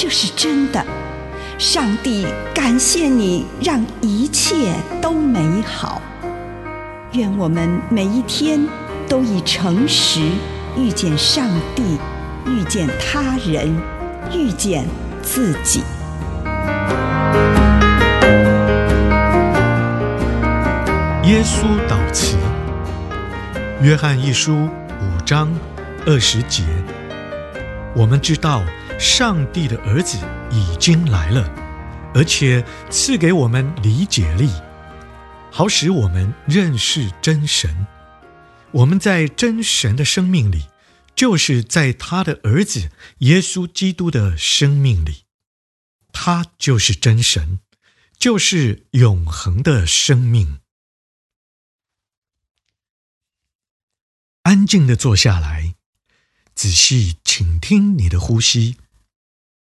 这是真的。上帝感谢你，让一切都美好。愿我们每一天都以诚实遇见上帝，遇见他人，遇见自己。耶稣祷词，约翰一书五章二十节。我们知道上帝的儿子已经来了，而且赐给我们理解力，好使我们认识真神。我们在真神的生命里，就是在他的儿子耶稣基督的生命里。他就是真神，就是永恒的生命。安静的坐下来，仔细倾听你的呼吸，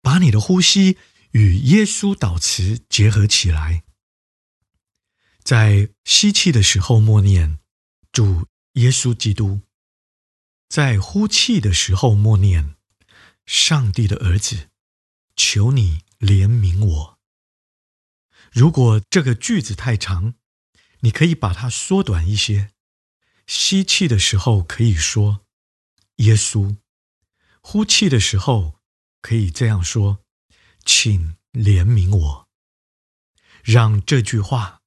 把你的呼吸与耶稣祷词结合起来。在吸气的时候默念“主耶稣基督”，在呼气的时候默念“上帝的儿子，求你怜悯我”。如果这个句子太长，你可以把它缩短一些。吸气的时候可以说“耶稣”，呼气的时候可以这样说：“请怜悯我。”让这句话，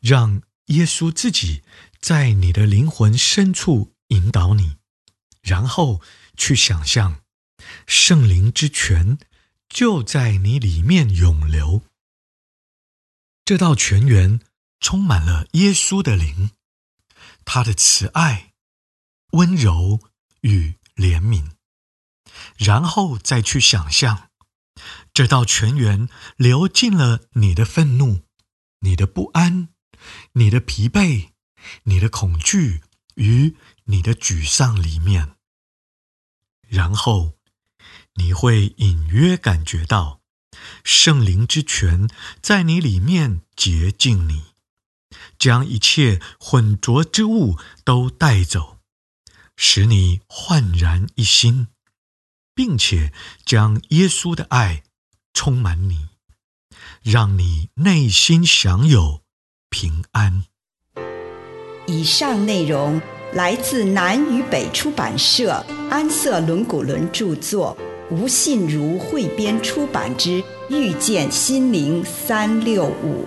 让耶稣自己在你的灵魂深处引导你，然后去想象圣灵之泉就在你里面涌流。这道泉源充满了耶稣的灵。他的慈爱、温柔与怜悯，然后再去想象，这道泉源流进了你的愤怒、你的不安、你的疲惫、你的恐惧与你的沮丧里面，然后你会隐约感觉到圣灵之泉在你里面洁净你。将一切混浊之物都带走，使你焕然一新，并且将耶稣的爱充满你，让你内心享有平安。以上内容来自南与北出版社安瑟伦古伦著作，吴信如汇编出版之《遇见心灵三六五》。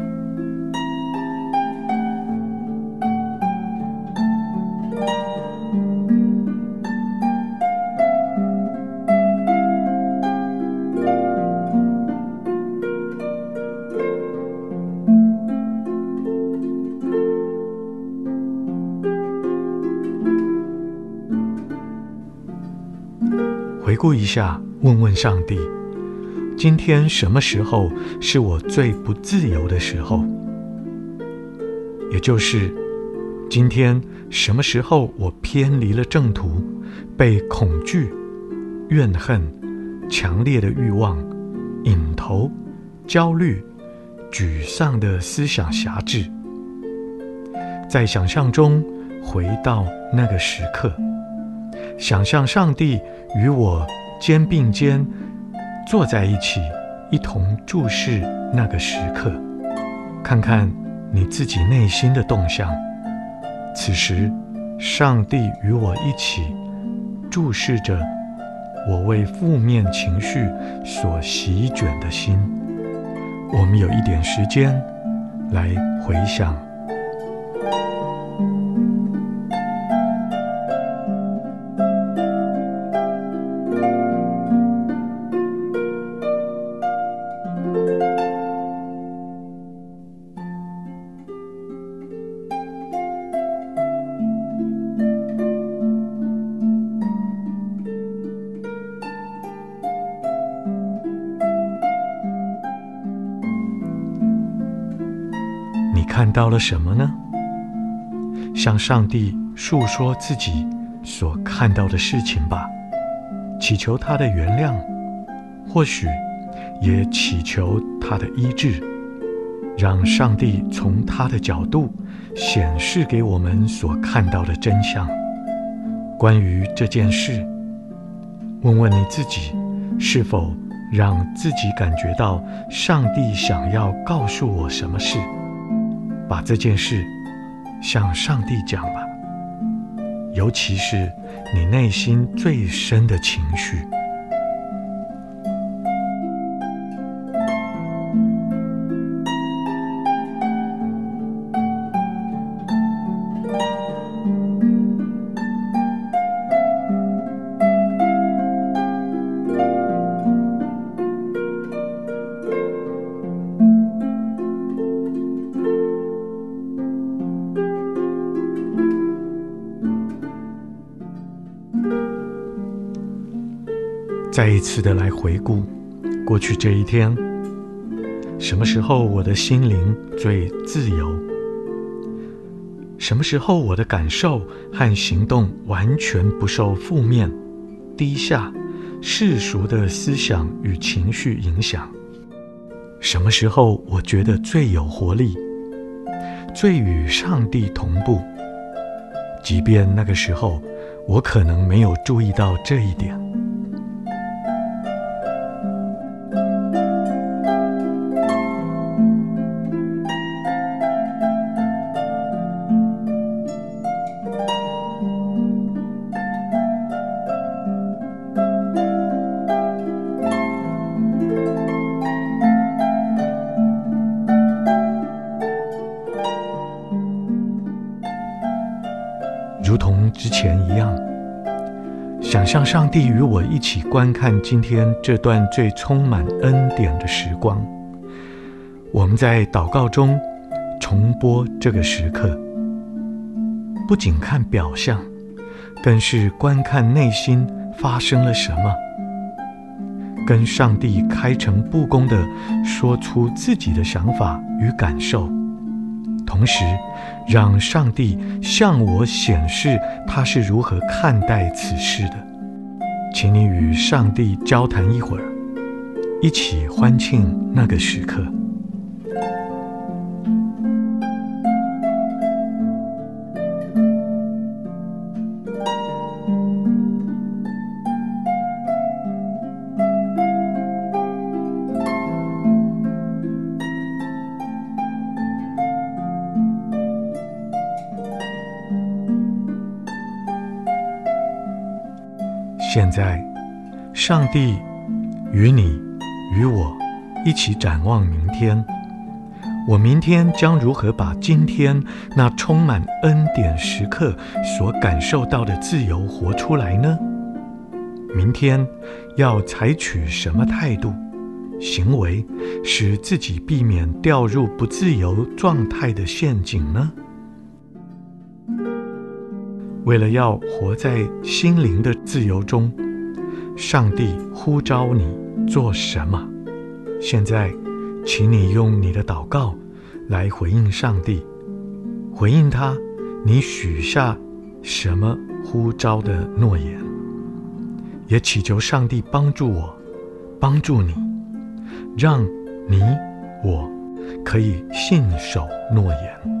一下，问问上帝：今天什么时候是我最不自由的时候？也就是今天什么时候我偏离了正途，被恐惧、怨恨、强烈的欲望、瘾头、焦虑、沮丧的思想辖制？在想象中回到那个时刻。想象上帝与我肩并肩坐在一起，一同注视那个时刻，看看你自己内心的动向。此时，上帝与我一起注视着我为负面情绪所席卷的心。我们有一点时间来回想。到了什么呢？向上帝诉说自己所看到的事情吧，祈求他的原谅，或许也祈求他的医治，让上帝从他的角度显示给我们所看到的真相。关于这件事，问问你自己，是否让自己感觉到上帝想要告诉我什么事？把这件事向上帝讲吧，尤其是你内心最深的情绪。再一次的来回顾过去这一天，什么时候我的心灵最自由？什么时候我的感受和行动完全不受负面、低下、世俗的思想与情绪影响？什么时候我觉得最有活力，最与上帝同步？即便那个时候，我可能没有注意到这一点。如同之前一样，想象上帝与我一起观看今天这段最充满恩典的时光。我们在祷告中重播这个时刻，不仅看表象，更是观看内心发生了什么，跟上帝开诚布公地说出自己的想法与感受，同时让上帝向我显示他是如何看待此事的。请你与上帝交谈一会儿，一起欢庆那个时刻。现在，上帝与你与我一起展望明天。我明天将如何把今天那充满恩典时刻所感受到的自由活出来呢？明天要采取什么态度、行为，使自己避免掉入不自由状态的陷阱呢？为了要活在心灵的自由中，上帝呼召你做什么？现在，请你用你的祷告来回应上帝，回应他，你许下什么呼召的诺言？也祈求上帝帮助我，帮助你，让你我可以信守诺言。